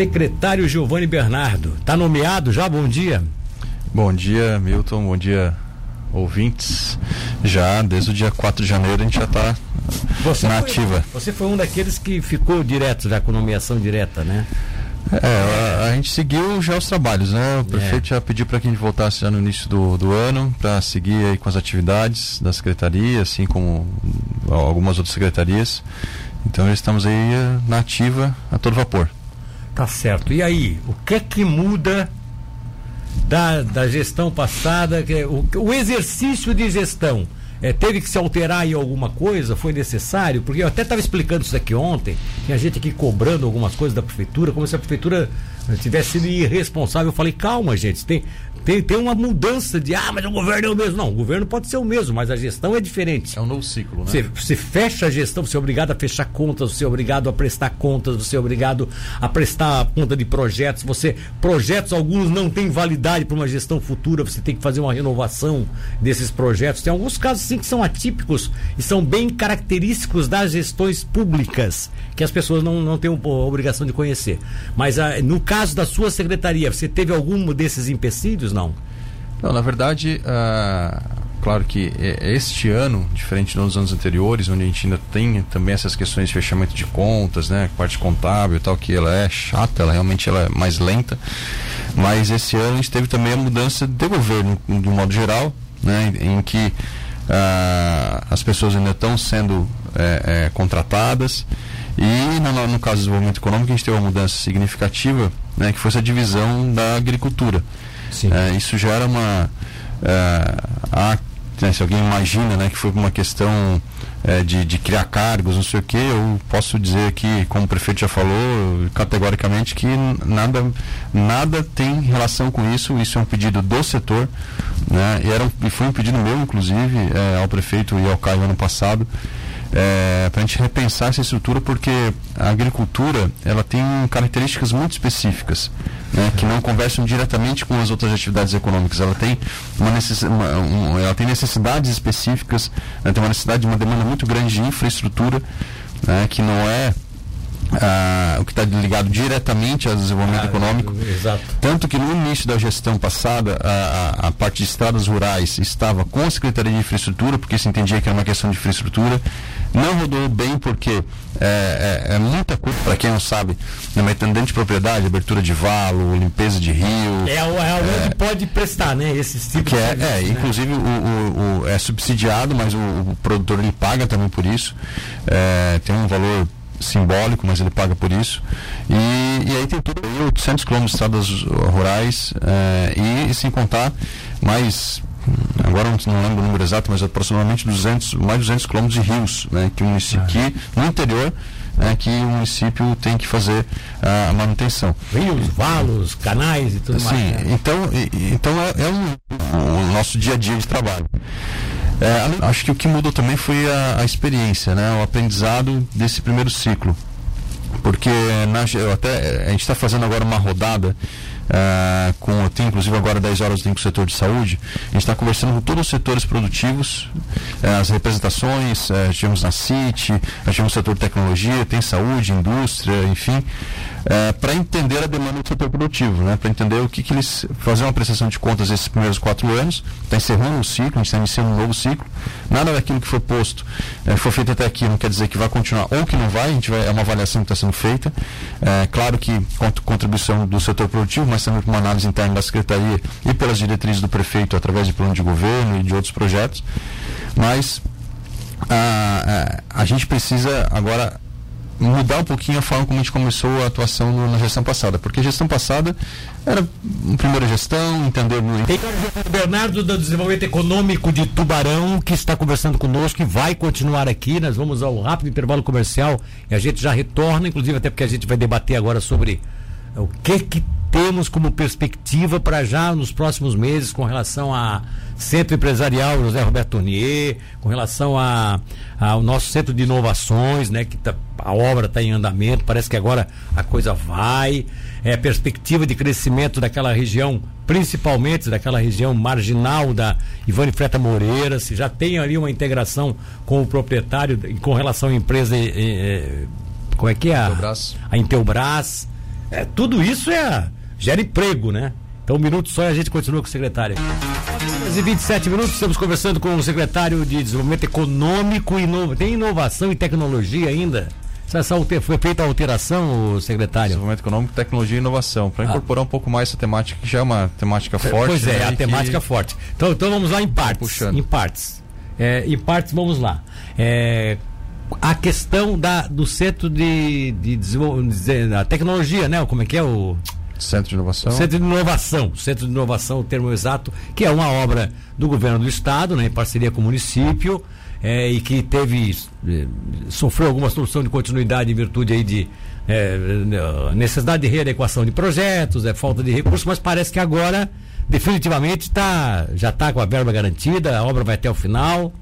secretário Giovanni Bernardo. Está nomeado já? Bom dia. Bom dia, Milton. Bom dia, ouvintes. Já desde o dia 4 de janeiro a gente já está na ativa. Você foi um daqueles que ficou direto já com nomeação direta, né? É, a, a, gente seguiu já os trabalhos, né? O prefeito é. já pediu para que a gente voltasse já no início do, do ano para seguir aí com as atividades da secretaria, assim como algumas outras secretarias. Então já estamos aí eh, na ativa a todo vapor. Tá certo. E aí, o que é que muda da, da gestão passada? É o, o exercício de gestão é, teve que se alterar em alguma coisa? Foi necessário? Porque eu até estava explicando isso aqui ontem, tinha gente aqui cobrando algumas coisas da prefeitura, como se a prefeitura tivesse sido irresponsável. Eu falei, calma, gente, tem, tem, tem uma mudança de, ah, mas o governo é o mesmo. Não, o governo pode ser o mesmo, mas a gestão é diferente. É um novo ciclo, né? Você, você fecha a gestão, você é obrigado a fechar contas, você é obrigado a prestar contas, você é obrigado a prestar conta de projetos. Você, projetos, alguns não têm validade para uma gestão futura, você tem que fazer uma renovação desses projetos. Tem alguns casos, sim, que são atípicos e são bem característicos das gestões públicas, que as pessoas não, não têm a obrigação de conhecer. Mas ah, no caso da sua secretaria, você teve algum desses empecilhos? Não? Não, na verdade, uh, claro que este ano, diferente dos anos anteriores, onde a gente ainda tem também essas questões de fechamento de contas, né, parte contábil e tal, que ela é chata, ela realmente ela é mais lenta. Mas esse ano a gente teve também a mudança de governo, de um modo geral, né, em que uh, as pessoas ainda estão sendo é, é, contratadas. E no, no, caso do desenvolvimento econômico, a gente teve uma mudança significativa, né, que foi essa divisão da agricultura. É, isso gera uma. É, a, né, se alguém imagina né, que foi uma questão é, de, de, criar cargos, não sei o que, eu posso dizer aqui, como o prefeito já falou, categoricamente, que nada, nada tem relação com isso. Isso é um pedido do setor, né, e, era, e foi um pedido meu, inclusive, é, ao prefeito e ao Caio ano passado é, para a gente repensar essa estrutura, porque a agricultura ela tem características muito específicas, né, que não conversam diretamente com as outras atividades econômicas. Ela tem, uma necess, uma, um, ela tem necessidades específicas, ela tem uma necessidade de uma demanda muito grande de infraestrutura, né, que não é ah, o que está ligado diretamente ao desenvolvimento ah, econômico. Exato. Tanto que no início da gestão passada, a, a, a, parte de estradas rurais estava com a Secretaria de Infraestrutura, porque se entendia que era uma questão de infraestrutura. Não rodou bem porque é, é, é muita coisa, para quem não sabe, numa intendente de propriedade, abertura de valo, limpeza de rio. É, é onde é, pode prestar, né? Esses tipos que é, de é, né? inclusive o, o, o, é subsidiado, mas o, o, produtor ele paga também por isso. É, tem um valor simbólico, mas ele paga por isso. E, e aí tem tudo, 800 quilômetros de estradas rurais é, e, sem contar mais agora não lembro o número exato, mas aproximadamente 200, mais 200 quilômetros de rios, né, que o município, que no interior, né, que o município tem que fazer a manutenção. Rios, valos, canais e tudo Sim, mais. Sim, né? então, então é, é um, o nosso dia a dia de trabalho. É, acho que o que mudou também foi a, a experiência, né, o aprendizado desse primeiro ciclo. Porque na, até, a gente está fazendo agora uma rodada Uh, com, tem inclusive agora 10 horas tem com o setor de saúde, a gente está conversando com todos os setores produtivos, uh, as representações, uh, tivemos na CIT, tivemos o setor de tecnologia, tem saúde, indústria, enfim, é, para entender a demanda do setor produtivo, né? para entender o que, que eles fazer uma prestação de contas esses primeiros quatro anos, está encerrando um ciclo, a gente está iniciando um novo ciclo. Nada daquilo que foi posto, é, foi feito até aqui, não quer dizer que vai continuar ou que não vai, a gente vai é uma avaliação que está sendo feita. É, claro que contribuição do setor produtivo, mas também uma análise interna da secretaria e pelas diretrizes do prefeito através de plano de governo e de outros projetos. Mas a, a, a gente precisa agora mudar um pouquinho a forma como a gente começou a atuação no, na gestão passada, porque a gestão passada era uma primeira gestão, entender muito. Bernardo do Desenvolvimento Econômico de Tubarão, que está conversando conosco e vai continuar aqui. Nós vamos ao rápido intervalo comercial e a gente já retorna, inclusive até porque a gente vai debater agora sobre o que que temos como perspectiva para já nos próximos meses com relação a Centro Empresarial José Roberto Tournier, com relação a, ao nosso Centro de Inovações, né, que tá, a obra está em andamento, parece que agora a coisa vai, é perspectiva de crescimento daquela região, principalmente daquela região marginal da Ivane Freta Moreira, se já tem ali uma integração com o proprietário com relação à empresa, é, como é que é? A, Intelbras. a Intelbras É, tudo isso é, gera emprego, né? Então, um minuto só e a gente continua com o secretário. 27 minutos, estamos conversando com o secretário de Desenvolvimento Econômico e Inova... Tem inovação e tecnologia ainda? Essa foi feita a alteração, secretário? Desenvolvimento Econômico, Tecnologia e Inovação, para ah. incorporar um pouco mais essa temática, que já é uma temática forte. Pois é, né, a temática que... forte. Então, então vamos lá em partes. Puxando. Em partes. É, em partes, vamos lá. É, a questão da, do centro de, de, de, da tecnologia, né? Como é que é o. Centro de Inovação. Centro de Inovação, Centro de Inovação, o termo exato, que é uma obra do governo do estado, né, em parceria com o município, é, e que teve é, sofreu alguma solução de continuidade em virtude aí de é, necessidade de readequação de projetos, é falta de recursos, mas parece que agora definitivamente tá, já está com a verba garantida, a obra vai até o final.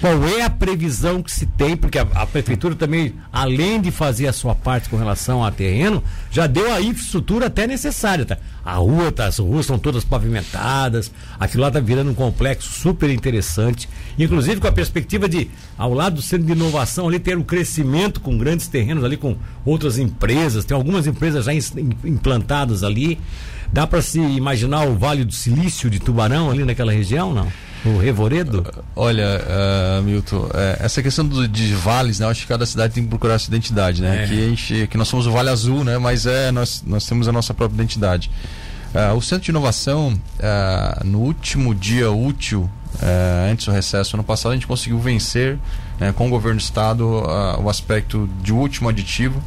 Qual é a previsão que se tem? Porque a, a, prefeitura também, além de fazer a sua parte com relação ao terreno, já deu a infraestrutura até necessária. Tá? A rua, tá, as ruas estão todas pavimentadas, aquilo lá está virando um complexo super interessante. Inclusive com a perspectiva de, ao lado do centro de inovação, ali ter um crescimento com grandes terrenos ali, com outras empresas. Tem algumas empresas já implantadas ali. Dá para se imaginar o Vale do Silício de Tubarão ali naquela região, não? O Revoredo? Olha, uh, Milton, uh, essa questão do, de vales, né? Eu acho que cada cidade tem que procurar sua identidade, né? É. Que, a gente, que nós somos o Vale Azul, né? Mas é, nós, nós temos a nossa própria identidade. Uh, o Centro de Inovação, no último dia útil, antes do recesso, ano passado, a gente conseguiu vencer né, com o governo do estado o aspecto de último aditivo,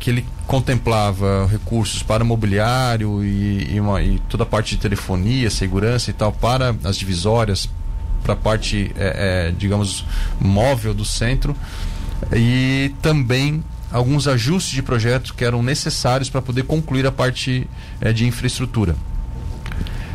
que ele contemplava recursos para mobiliário e, e, uma, e, toda a parte de telefonia, segurança e tal para as divisórias, para a parte, é, é, digamos, móvel do centro. E também alguns ajustes de projetos que eram necessários para poder concluir a parte é, de infraestrutura.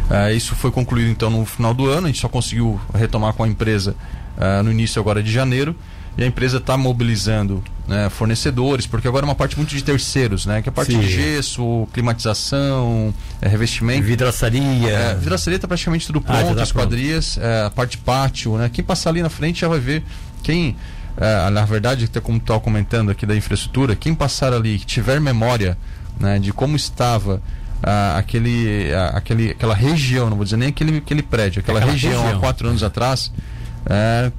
É, isso foi concluído então no final do ano, a gente só conseguiu retomar com a empresa é, no início agora de janeiro. E a empresa está mobilizando né, fornecedores, porque agora é uma parte muito de terceiros, né? Que é a parte Sim. de gesso, climatização, é, revestimento. Vidraçaria. É, vidraçaria está praticamente tudo pronto, ah, tá esquadrias, é, a parte pátio, né? Quem passar ali na frente já vai ver quem. É, na verdade, como estava comentando aqui da infraestrutura, quem passar ali que tiver memória né, de como estava ah, aquele, ah, aquele, aquela região, não vou dizer nem aquele, aquele prédio, aquela, aquela região, região, há quatro anos atrás, é,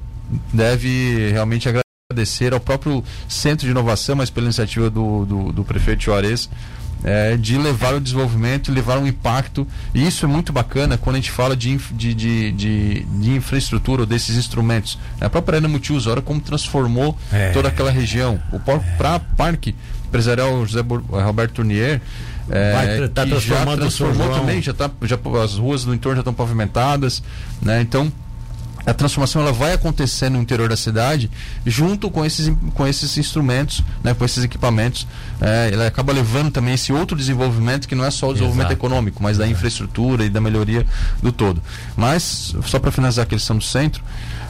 deve realmente agradecer ao próprio Centro de Inovação, mas pela iniciativa do, do, do prefeito Juarez, é, de levar o desenvolvimento, levar um impacto. E isso é muito bacana quando a gente fala de, de, de, de, de infraestrutura ou desses instrumentos. A própria Arena Multiuso, olha como transformou é. toda aquela região. O é. Parque Empresarial José Roberto Tournier. É, tá já transformou também, já tá, já, as ruas do entorno já estão pavimentadas, né? Então a transformação ela vai acontecer no interior da cidade junto com esses, com esses instrumentos, né, com esses equipamentos. É, ela acaba levando também esse outro desenvolvimento que não é só o desenvolvimento Exato. econômico, mas da infraestrutura e da melhoria do todo. Mas, só para finalizar a questão do centro,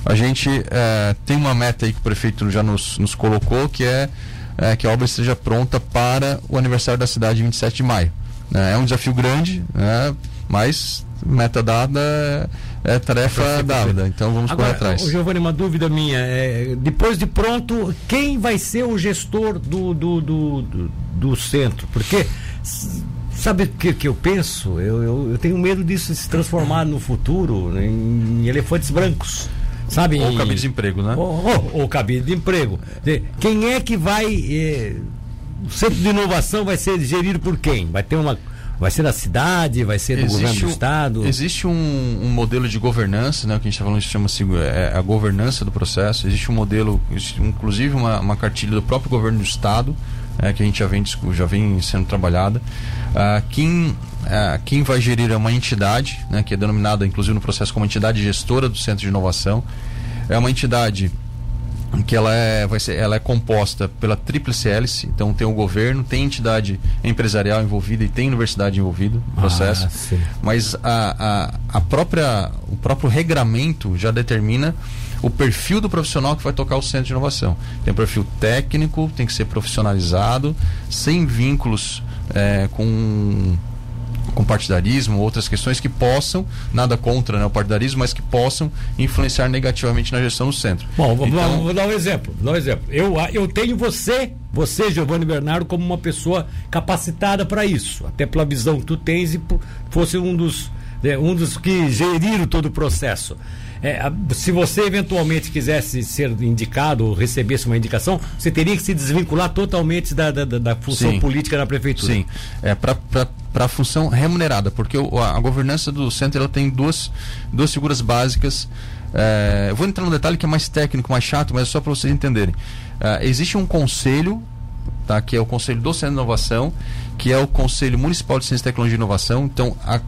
a gente é, tem uma meta aí que o prefeito já nos, nos colocou, que é, é que a obra esteja pronta para o aniversário da cidade, 27 de maio. Né. É um desafio grande, né, mas meta dada é tarefa dada, então vamos Agora, correr atrás. Giovanni, uma dúvida minha. É, depois de pronto, quem vai ser o gestor do, do, do, do, do centro? Porque sabe o que, que eu penso? Eu, eu, eu, tenho medo disso se transformar no futuro em, em elefantes brancos. Sabe? Ou cabide de emprego, né? Ou, ou, ou cabide de emprego. Quem é que vai. Eh, o centro de inovação vai ser gerido por quem? Vai ter uma Vai ser da cidade, vai ser do existe governo do estado? Existe um, um, modelo de governança, né, que a gente está falando, chama-se é, a governança do processo. Existe um modelo, inclusive uma, uma cartilha do próprio governo do estado, é, que a gente já vem, já vem sendo trabalhada. Ah, quem, ah, quem vai gerir é uma entidade, né, que é denominada, inclusive no processo, como entidade gestora do Centro de Inovação. É uma entidade que ela é, vai ser, ela é composta pela tríplice hélice, então tem o governo, tem entidade empresarial envolvida e tem universidade envolvida no processo, ah, mas a, a, a própria, o próprio regramento já determina o perfil do profissional que vai tocar o centro de inovação. Tem um perfil técnico, tem que ser profissionalizado, sem vínculos é, com com partidarismo, outras questões que possam, nada contra né, o partidarismo, mas que possam influenciar negativamente na gestão do centro. Bom, vou, então, vou dar um exemplo. Vou dar um exemplo. Eu, eu tenho você, você, Giovanni Bernardo, como uma pessoa capacitada para isso, até pela visão que tu tens e fosse um dos, né, um dos que geriram todo o processo. É, se você eventualmente quisesse ser indicado ou recebesse uma indicação, você teria que se desvincular totalmente da, da, da função Sim. política na prefeitura. Sim, é para a função remunerada, porque o, a, a, governança do centro ela tem duas, duas figuras básicas. É, eu vou entrar no detalhe que é mais técnico, mais chato, mas é só para vocês entenderem. É, existe um conselho, tá, que é o Conselho do Centro de Inovação, que é o Conselho Municipal de Ciência, Tecnologia e Inovação. Então, a,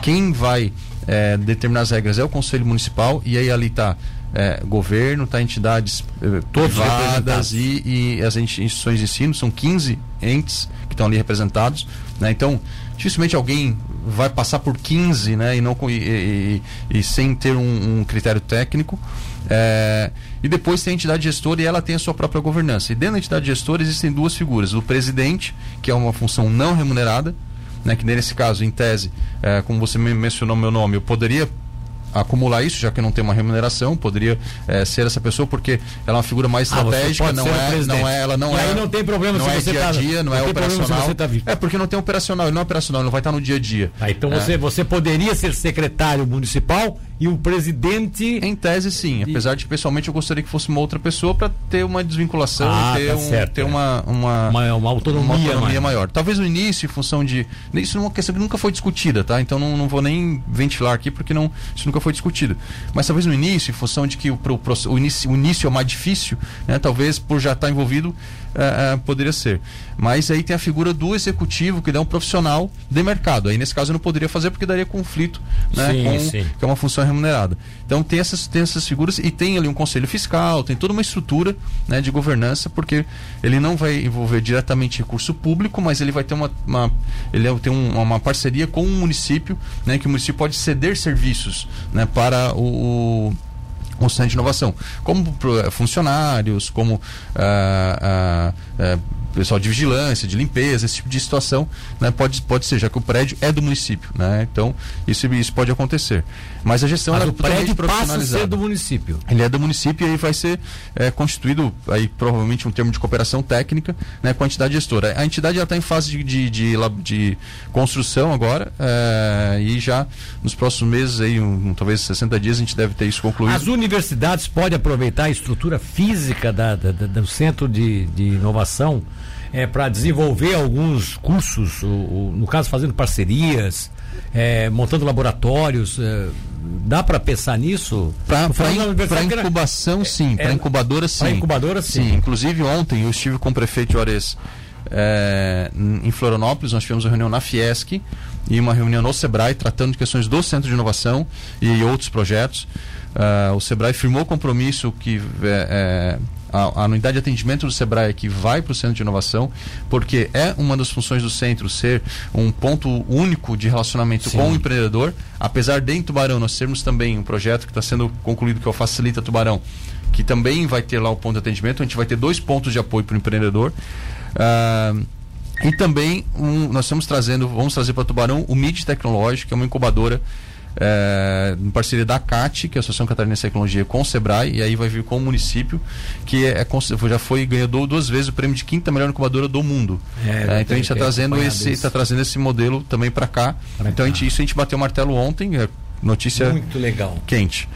quem vai é, determinar as regras é o Conselho Municipal e aí ali está é, governo, tá entidades é, privadas e, e, as instituições de ensino, são 15 entes que estão ali representados. Né? Então, dificilmente alguém vai passar por 15 né? e, não, e, e, e sem ter um, um critério técnico. É, e depois tem a entidade gestora e ela tem a sua própria governança. E dentro da entidade gestora existem duas figuras: o presidente, que é uma função não remunerada, né, que nesse caso, em tese, é, como você mencionou meu nome, eu poderia acumular isso, já que não tem uma remuneração, poderia é, ser essa pessoa, porque ela é uma figura mais ah, estratégica, não, é, não é, ela não e é. Aí não tem problema não se é você dia a tá- dia, não, não é operacional. Tá é porque não tem operacional, ele não é operacional, ele não vai estar no dia a dia. Ah, então é. você, você poderia ser secretário municipal e o presidente. Em tese, sim. Apesar de pessoalmente eu gostaria que fosse uma outra pessoa para ter uma desvinculação ah, ter, tá um, certo, ter é. uma, uma, uma, uma, autonomia, uma autonomia maior. maior. Talvez no início, em função de. Isso é uma questão que nunca foi discutida, tá? Então não, não vou nem ventilar aqui porque não, isso nunca foi discutido. Mas talvez no início, em função de que o, o, o, início, o início é mais difícil, né? talvez por já estar envolvido uh, uh, poderia ser. Mas aí tem a figura do executivo, que é um profissional de mercado. Aí nesse caso eu não poderia fazer porque daria conflito, né? Sim, com, sim. Que é uma função remunerada. Então tem essas, tem essas figuras e tem ali um conselho fiscal, tem toda uma estrutura né, de governança, porque ele não vai envolver diretamente recurso público, mas ele vai ter uma, uma ele tem um, uma parceria com o município, né, que o município pode ceder serviços né, para o, o constante inovação, como eh, funcionários, como ah, ah, eh, pessoal de vigilância, de limpeza, esse tipo de situação, né, pode, pode ser, já que o prédio é do município, né? Então, isso, isso pode acontecer. Mas a gestão Mas é o prédio passa a ser do município. Ele é do município e aí vai ser é, constituído aí provavelmente um termo de cooperação técnica, né, com a entidade gestora. A entidade já está em fase de, de, de, de construção agora é, e já nos próximos meses aí, um, talvez 60 dias a gente deve ter isso concluído. As universidades podem aproveitar a estrutura física da, da, da do centro de, de inovação é, para desenvolver alguns cursos, o, no caso fazendo parcerias, é, montando laboratórios. É, dá para pensar nisso? Para incubação, era, sim. Para incubadora, sim. Para incubadora, sim. sim. Inclusive, ontem eu estive com o prefeito Juarez é, em Florianópolis, nós tivemos uma reunião na Fiesc e uma reunião no Sebrae tratando de questões do Centro de Inovação e outros projetos. Uh, o Sebrae firmou o compromisso que é, é, a, a unidade de atendimento do Sebrae que vai para o centro de inovação, porque é uma das funções do centro ser um ponto único de relacionamento Sim. com o empreendedor. Apesar de em Tubarão nós termos também um projeto que está sendo concluído que é o Facilita Tubarão, que também vai ter lá o ponto de atendimento. A gente vai ter dois pontos de apoio para o empreendedor. Uh, e também um, nós estamos trazendo, vamos trazer para Tubarão o MIT Tecnológico, que é uma incubadora é, em parceria da CAT, que é a Associação Catarinense de Tecnologia, com o Sebrae, e aí vai vir com o município, que é, é já foi ganhou duas vezes o prêmio de quinta melhor incubadora do mundo. É, é então a gente está trazendo esse, está trazendo esse modelo também para cá. Pra então cá. A gente, isso a gente bateu o martelo ontem, é notícia muito legal, quente.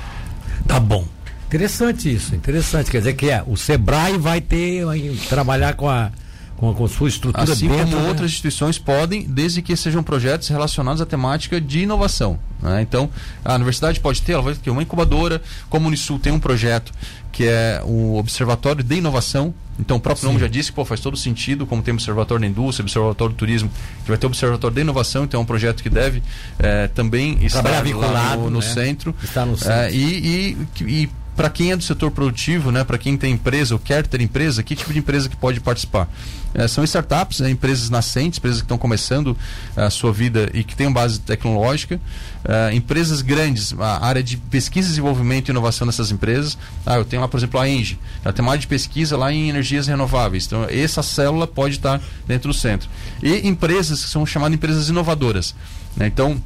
Tá bom. Interessante isso, interessante. Quer dizer que é, o Sebrae vai ter, vai trabalhar com a com a, com sua estrutura assim dentro, como né? outras instituições podem, desde que sejam projetos relacionados à temática de inovação. Né? Então, a universidade pode ter, ela vai ter uma incubadora, como o Unisul tem um projeto que é o Observatório de Inovação. Então, o próprio Sim. nome já disse que pô, faz todo sentido, como tem o Observatório da Indústria, Observatório do Turismo, que vai ter o Observatório de Inovação, então é um projeto que deve é, também estar vinculado no, no né? centro. Está no centro. É, e, e, e para quem é do setor produtivo, né, para quem tem empresa ou quer ter empresa, que tipo de empresa que pode participar? É, são startups, né, empresas nascentes, empresas que estão começando a sua vida e que têm base tecnológica, é, empresas grandes, a área de pesquisa, desenvolvimento e inovação dessas empresas. Ah, eu tenho lá, por exemplo, a Engie, ela tem uma área de pesquisa lá em energias renováveis. Então, essa célula pode estar dentro do centro. E empresas que são chamadas empresas inovadoras. Né? Então,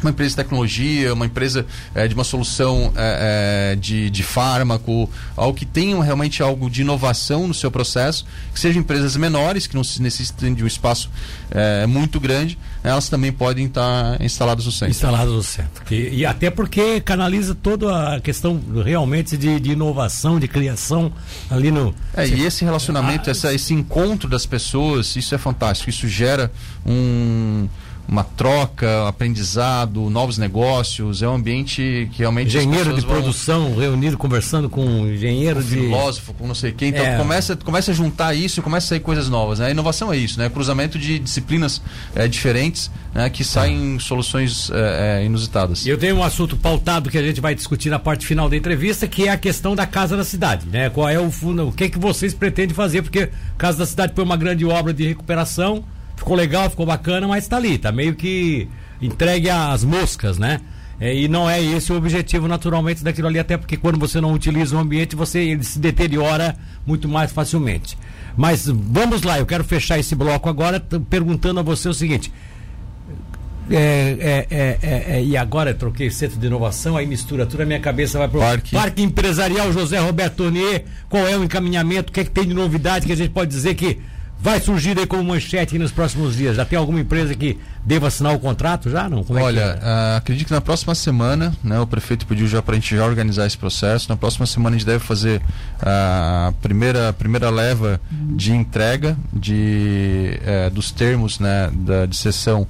uma empresa de tecnologia, uma empresa é, de uma solução é, é, de, de fármaco, algo que tenha realmente algo de inovação no seu processo, que sejam empresas menores, que não necessitem de um espaço muito grande, elas também podem estar instaladas no centro. Instaladas no centro. E, e, até porque canaliza toda a questão realmente de, de inovação, de criação ali no. É, e esse relacionamento, ah, essa, esse encontro das pessoas, isso é fantástico. Isso gera um uma troca, aprendizado, novos negócios. É um ambiente que realmente. Engenheiro de produção vão... reunido, conversando com um engenheiro com de. Filósofo, com não sei quem. Então é. começa, começa a juntar isso e começa a sair coisas novas. Né? A inovação é isso, né? Cruzamento de disciplinas é, diferentes né? que saem é. soluções é, é, inusitadas. Eu tenho um assunto pautado que a gente vai discutir na parte final da entrevista, que é a questão da Casa da Cidade. Né? Qual é o fundo, o que, é que vocês pretendem fazer? Porque Casa da Cidade foi uma grande obra de recuperação ficou legal, ficou bacana, mas está ali, está meio que entregue às moscas, né? É, e não é esse o objetivo naturalmente daquilo ali, até porque quando você não utiliza o ambiente, você ele se deteriora muito mais facilmente. Mas vamos lá, eu quero fechar esse bloco agora perguntando a você o seguinte. É, é, é, é e agora eu troquei centro de inovação, aí mistura tudo, a minha cabeça vai para o Parque. Parque Empresarial José Roberto Tonier. Qual é o encaminhamento? O que, é que tem de novidade que a gente pode dizer que vai surgir aí como manchete nos próximos dias? Já tem alguma empresa que deva assinar o contrato já? Não? Como Olha, é que... uh, acredito que na próxima semana, né, o prefeito pediu já para a gente já organizar esse processo. Na próxima semana a gente deve fazer a primeira, a primeira leva de entrega de, uh, dos termos né, da, de sessão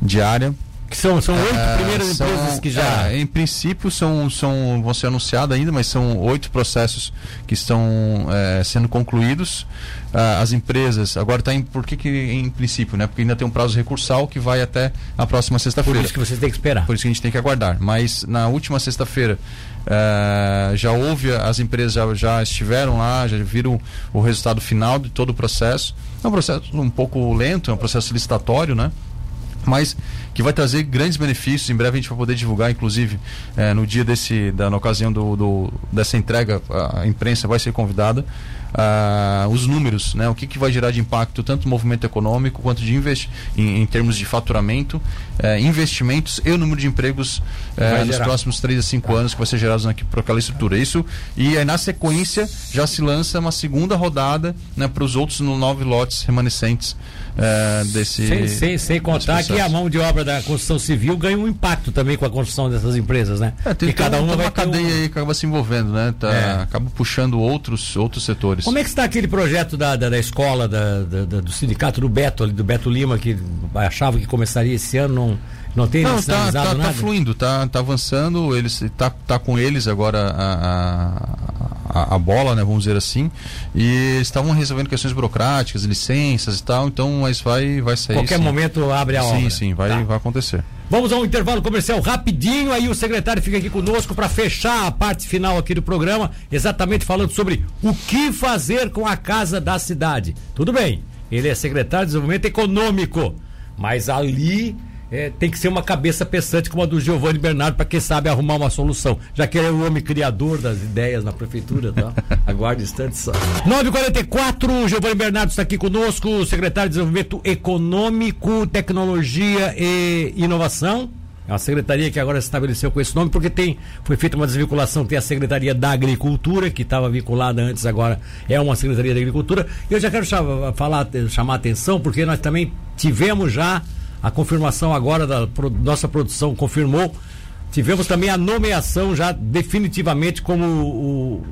diária que são, são oito é, primeiras são, empresas que já. É, em princípio são, são, vão ser anunciadas ainda, mas são oito processos que estão é, sendo concluídos. Ah, as empresas, agora está em. Por que, que em princípio, né? Porque ainda tem um prazo recursal que vai até a próxima sexta-feira. Por isso que vocês têm que esperar. Por isso que a gente tem que aguardar. Mas na última sexta-feira é, já houve, as empresas já, já estiveram lá, já viram o resultado final de todo o processo. É um processo um pouco lento, é um processo licitatório, né? Mas que vai trazer grandes benefícios. Em breve a gente vai poder divulgar, inclusive, é, no dia desse, da, na ocasião do, do, dessa entrega, a imprensa vai ser convidada. Uh, os números, né? o que, que vai gerar de impacto tanto no movimento econômico quanto de investi em, em termos de faturamento, uh, investimentos e o número de empregos uh, nos próximos 3 a 5 anos que vai ser gerados por aquela estrutura. Isso, e aí na sequência já se lança uma segunda rodada né, para os outros nove lotes remanescentes é, desse. Sem, sem, sem contar que a mão de obra da construção civil ganha um impacto também com a construção dessas empresas, né? É, tem, e cada uma, uma cadeia um... aí que acaba se envolvendo, né? Tá, é. Acaba puxando outros, outros setores. Como é que está aquele projeto da, da, da escola, da, da, do sindicato do Beto, do Beto Lima, que achava que começaria esse ano, não, não tem não, tá, tá, tá, fluindo, tá, tá avançando, eles tá, tá com eles agora a, a, a bola, né, vamos dizer assim, e estavam resolvendo questões burocráticas, licenças e tal, então mas vai vai sair. Qualquer sim. momento abre a obra. Sim, sim, vai tá. vai acontecer. Vamos a um intervalo comercial rapidinho, aí o secretário fica aqui conosco para fechar a parte final aqui do programa, exatamente falando sobre o que fazer com a casa da cidade. Tudo bem, ele é secretário de Desenvolvimento Econômico, mas ali é, tem que ser uma cabeça pensante como a do Giovanni Bernardo para quem sabe arrumar uma solução. Já que ele é o homem criador das ideias na prefeitura, tá? Aguarde instante só. 944, Giovanni Bernardo está aqui conosco, secretário de Desenvolvimento Econômico, Tecnologia e Inovação. É uma secretaria que agora se estabeleceu com esse nome porque tem foi feita uma desvinculação, tem a Secretaria da Agricultura, que estava vinculada antes, agora é uma Secretaria da Agricultura. E eu já quero chamar, falar, chamar a atenção, porque nós também tivemos já a confirmação agora da pro, nossa produção confirmou. Tivemos também a nomeação já definitivamente como o,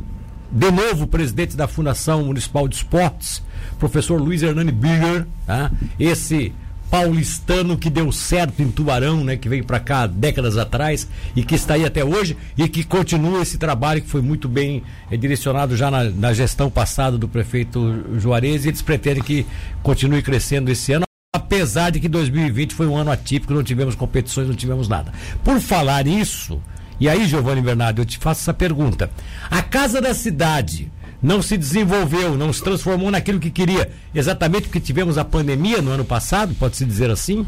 de novo presidente da Fundação Municipal de Esportes, professor Luiz Hernani Bigger, tá? esse paulistano que deu certo em Tubarão, né, que veio para cá décadas atrás e que está aí até hoje e que continua esse trabalho que foi muito bem é, direcionado já na, na, gestão passada do prefeito Juarez e eles pretendem que continue crescendo esse ano apesar de que 2020 foi um ano atípico, não tivemos competições, não tivemos nada. Por falar isso, E aí, Giovanni Bernardo, eu te faço essa pergunta. A Casa da Cidade não se desenvolveu, não se transformou naquilo que queria, exatamente porque tivemos a pandemia no ano passado, pode-se dizer assim?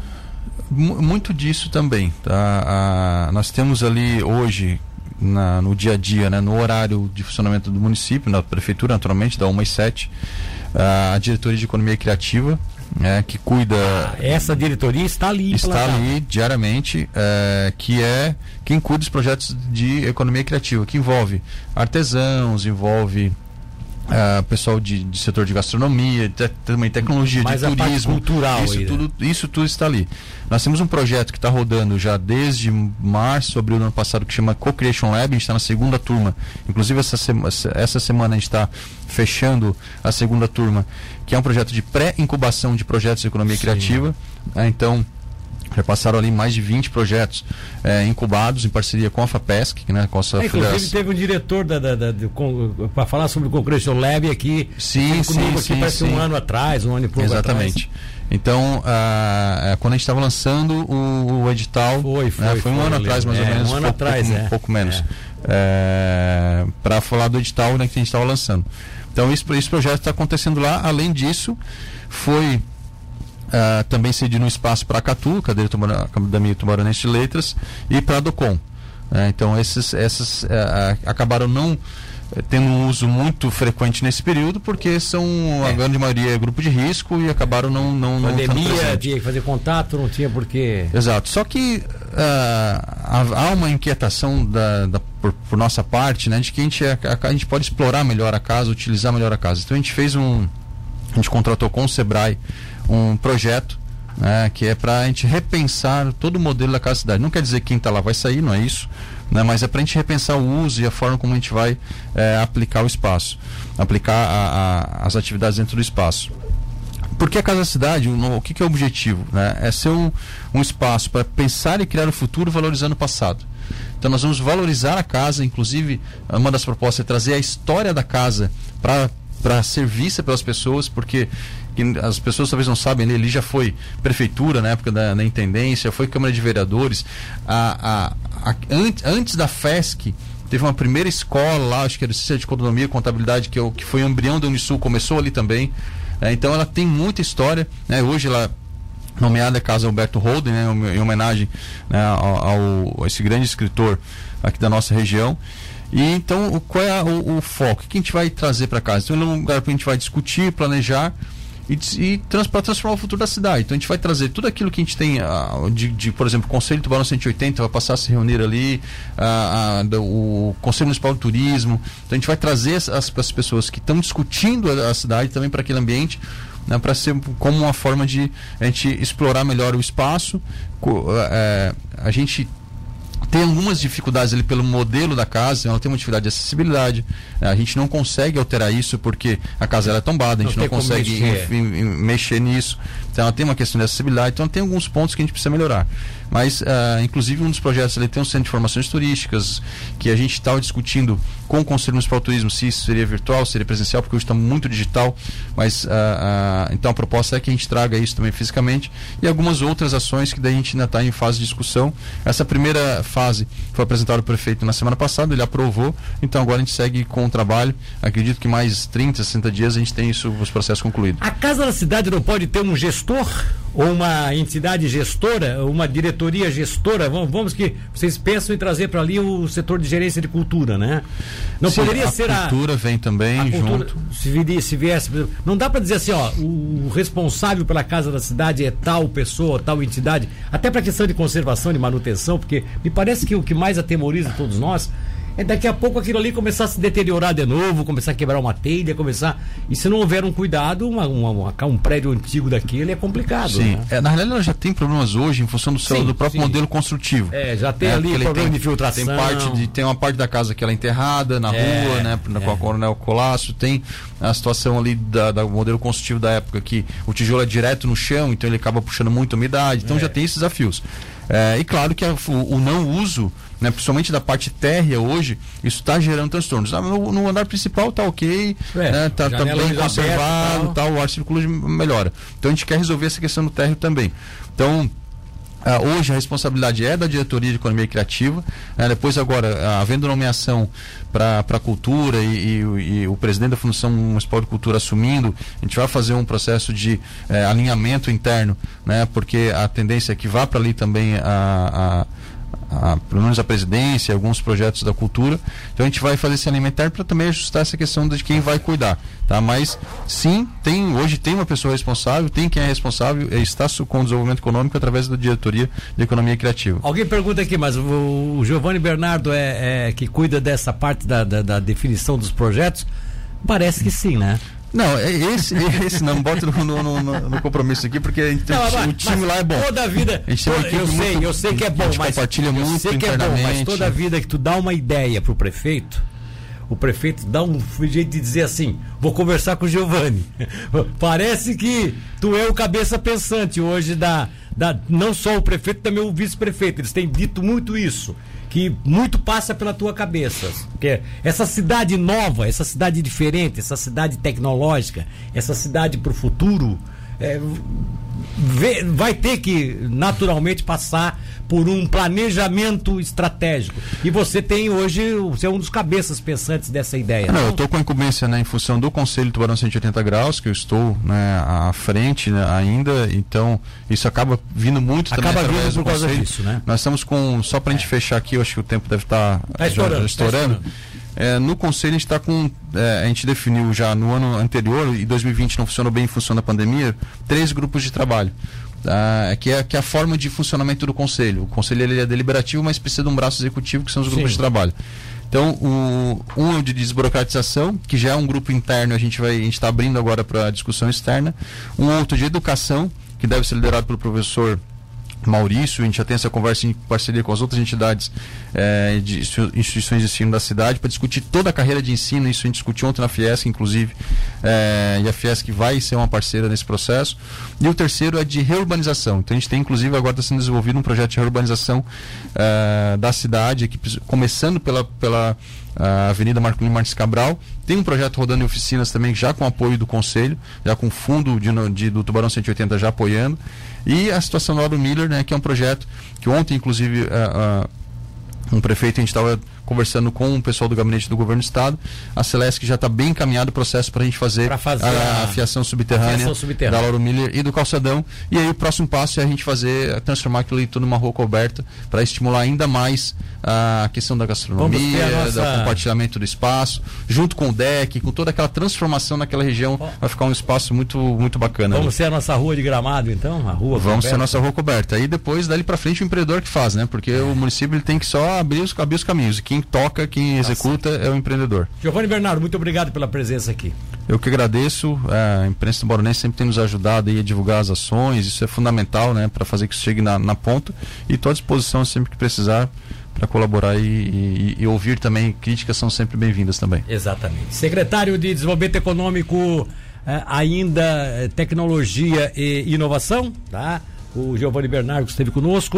Muito disso também. Tá? nós temos ali hoje, na, no dia a dia, né, no horário de funcionamento do município, na prefeitura, naturalmente, da 1 às 7, a diretoria de economia criativa, é, que cuida. Ah, essa diretoria está ali. Está ali diariamente, é, que é quem cuida dos projetos de economia criativa, que envolve artesãos, envolve Uh, pessoal de, de, setor de gastronomia, te, também tecnologia, Mas de turismo. cultural isso, aí, tudo, né? isso tudo está ali. Nós temos um projeto que está rodando já desde março, abril do ano passado, que chama Co-Creation Lab, a gente está na segunda turma. Inclusive, essa, sema, essa semana a gente está fechando a segunda turma, que é um projeto de pré-incubação de projetos de economia Sim. criativa. Uh, então, já passaram ali mais de 20 projetos é, incubados em parceria com a FAPESC, né, com a é, Inclusive teve um diretor da, da, da para falar sobre o Concretion Lab aqui. Sim, sim, aqui, sim. Parece sim. um ano atrás, um ano e pouco Exatamente. Atrás. Então, ah, é, quando a gente estava lançando o, o, edital, foi, foi, né, foi, foi um ano atrás, mais é, ou menos, um ano pouco, atrás, pouco, é. pouco menos, é. para falar do edital né, que a gente estava lançando. Então, esse, esse projeto está acontecendo lá. Além disso, foi Uh, também cedi no espaço para a Catu, cadeira Academia Tumaranense de Letras, e para a Docom. Uh, então, esses, esses uh, acabaram não eh, tendo um uso muito frequente nesse período, porque são, é. a grande maioria é grupo de risco e acabaram não. não Pandemia, tinha que fazer contato, não tinha porquê. Exato. Só que há uma inquietação da, da por, por, nossa parte, né, de que a gente, a, a gente pode explorar melhor a casa, utilizar melhor a casa. Então, a gente fez um. A gente contratou com o Sebrae um projeto né, que é para a gente repensar todo o modelo da casa cidade. Não quer dizer que quem está lá vai sair, não é isso, né, mas é para a gente repensar o uso e a forma como a gente vai é, aplicar o espaço, aplicar a, a, as atividades dentro do espaço. Porque a Casa Cidade, o, o que, que, é o objetivo? Né? É ser um, um espaço para pensar e criar o futuro valorizando o passado. Então nós vamos valorizar a casa, inclusive uma das propostas é trazer a história da casa para ser vista pelas pessoas, porque que as pessoas talvez não sabem, ele, ele já foi prefeitura na época da, da intendência, foi Câmara de Vereadores. A, a, a, antes, antes da FESC, teve uma primeira escola lá, acho que era Ciência de Economia e Contabilidade, que, é o, que foi embrião da Unisul, começou ali também. É, então ela tem muita história. Né? Hoje ela nomeada é Casa Alberto Holden, né? em homenagem né, ao, ao, esse grande escritor aqui da nossa região. E então, qual é o, o foco? O que a gente vai trazer para casa? Então, é um lugar que a gente vai discutir, planejar e, e trans, para transformar o futuro da cidade. Então a gente vai trazer tudo aquilo que a gente tem, uh, de, de, por exemplo, o Conselho Tubarão 180 vai passar a se reunir ali, uh, uh, o Conselho Municipal de Turismo. Então a gente vai trazer as, as pessoas que estão discutindo a, a cidade também para aquele ambiente. Né, para ser como uma forma de a gente explorar melhor o espaço. Eh, a gente tem algumas dificuldades ali pelo modelo da casa, ela tem uma dificuldade de acessibilidade. A gente não consegue alterar isso porque a casa é tombada, a gente não, não consegue mexer. mexer nisso. Então tem uma questão de acessibilidade, então tem alguns pontos que a gente precisa melhorar. Mas, uh, inclusive, um dos projetos ali tem um centro de informações turísticas, que a gente estava discutindo com o Conselho Municipal de Turismo se isso seria virtual, seria presencial, porque hoje está muito digital. Mas, uh, uh, então, a proposta é que a gente traga isso também fisicamente e algumas outras ações que daí a gente ainda está em fase de discussão. Essa primeira fase foi apresentada ao prefeito na semana passada, ele aprovou, então agora a gente segue com o trabalho. Acredito que mais 30, 60 dias a gente tem isso, os processos concluídos. A Casa da Cidade não pode ter um gestor ou uma entidade gestora, uma diretoria gestora, vamos, vamos que vocês pensam em trazer para ali o setor de gerência de cultura, né? Não Sim, poderia a ser a cultura vem também a cultura, junto. Se, viesse, se viesse, não dá para dizer assim, ó, o responsável pela casa da cidade é tal pessoa, tal entidade, até para questão de conservação, de manutenção, porque me parece que o que mais atemoriza todos nós é daqui a pouco aquilo ali começar a se deteriorar de novo, começar a quebrar uma telha, começar. E se não houver um cuidado, uma, uma, uma, um prédio antigo daquele é complicado. Sim. Né? É, na realidade, ela já tem problemas hoje em função do, sim, do próprio sim. modelo construtivo. É, já tem é, ali problema tem, de filtração. Tem, parte de, tem uma parte da casa que ela é enterrada na é, rua, né? Na, com a é. Coronel Colasso, tem a situação ali da, da modelo construtivo da época que o tijolo é direto no chão, então ele acaba puxando muita umidade. Então é. já tem esses desafios. É, e claro que a, o, o não uso né, principalmente da parte térrea hoje, isso está gerando transtornos. Ah, no, no, andar principal está ok, é, né, tá, tá bem conservado, tal. Tal, o ar circula melhora. Então a gente quer resolver essa questão do térreo também. Então, Uh, hoje a responsabilidade é da diretoria de economia criativa. Uh, depois agora, uh, havendo nomeação para a cultura e, e, e, o presidente da Fundação Municipal de Cultura assumindo, a gente vai fazer um processo de eh, alinhamento interno, né? Porque a tendência é que vá para ali também a, a a, pelo menos a presidência, alguns projetos da cultura. Então a gente vai fazer esse alimentar para também ajustar essa questão de quem vai cuidar, tá? Mas sim, tem hoje tem uma pessoa responsável, tem quem é responsável e está com o desenvolvimento econômico através da diretoria de economia criativa. Alguém pergunta aqui, mas o, o Giovanni Bernardo é, é, que cuida dessa parte da, da, da definição dos projetos? Parece que sim, né? Não, é esse, esse não, bota no, no, no, no, compromisso aqui, porque não, o time lá é bom. Toda a vida. A toda, eu sei, muito, eu sei que é bom, mas. Compartilha muito eu sei que é bom, mas toda a vida que tu dá uma ideia pro prefeito, o prefeito dá um jeito de dizer assim: vou conversar com o Giovanni. Parece que tu é o cabeça pensante hoje da, da. Não só o prefeito, também o vice-prefeito. Eles têm dito muito isso que muito passa pela tua cabeça. Porque essa cidade nova, essa cidade diferente, essa cidade tecnológica, essa cidade para o futuro, é, vai ter que naturalmente passar por um planejamento estratégico. E você tem hoje, você é um dos cabeças pensantes dessa ideia. Não, eu estou com a incumbência né, em função do Conselho Tubarão 180 Graus, que eu estou né, à frente né, ainda, então isso acaba vindo muito acaba também através vindo por causa disso, né? Nós estamos com, só para a gente é. fechar aqui, eu acho que o tempo deve estar tá, tá estourando. Já, estourando. Tá estourando. É, no conselho a gente está com. É, a gente definiu já no ano anterior, e 2020 não funcionou bem em função da pandemia, três grupos de trabalho. Ah, que, é, que é a forma de funcionamento do conselho. O conselho ele é deliberativo, mas precisa de um braço executivo, que são os grupos Sim. de trabalho. Então, o, um é o de desburocratização, que já é um grupo interno, a gente vai, a gente está abrindo agora para discussão externa. Um outro de educação, que deve ser liderado pelo professor Maurício, a gente já tem essa conversa em parceria com as outras entidades é, de instituições de ensino da cidade para discutir toda a carreira de ensino, isso a gente discutiu ontem na Fiesc, inclusive, é, e a Fiesc vai ser uma parceira nesse processo. E o terceiro é de reurbanização. Então a gente tem, inclusive, agora está sendo desenvolvido um projeto de reurbanização é, da cidade, aqui, começando pela, pela a Avenida Marcolino Martins Cabral. Tem um projeto rodando em oficinas também, já com apoio do Conselho, já com fundo de, de, do Tubarão 180 já apoiando. E a situação do Lauro Miller, né, que é um projeto que ontem, inclusive, um prefeito, a gente estava conversando com o pessoal do gabinete do governo do estado. A Celeste já está bem encaminhado o processo para a gente fazer, fazer a, a, fiação subterrânea, fiação subterrânea da Lauro Miller e do calçadão. E aí o próximo passo é a gente fazer, transformar aquilo tudo numa rua coberta para estimular ainda mais a questão da gastronomia, nossa... do compartilhamento do espaço, junto com o deck, com toda aquela transformação naquela região, oh. vai ficar um espaço muito, muito bacana. Vamos ali. ser a nossa rua de gramado, então? A rua Vamos coberta. ser a nossa rua coberta. Aí depois, dali para frente, o empreendedor que faz, né? Porque é. o município ele tem que só abrir os, abrir os caminhos. E quem toca, quem tá executa é o empreendedor. Giovanni Bernardo, muito obrigado pela presença aqui. Eu que agradeço. É, a imprensa do Boronense sempre tem nos ajudado a divulgar as ações. Isso é fundamental, né? Para fazer que isso chegue na, na ponta. E estou à disposição sempre que precisar para colaborar e, e, e, ouvir também críticas são sempre bem-vindas também. Exatamente. Secretário de Desenvolvimento Econômico, eh, ainda eh, tecnologia e inovação, tá? O Giovanni Bernardo esteve conosco.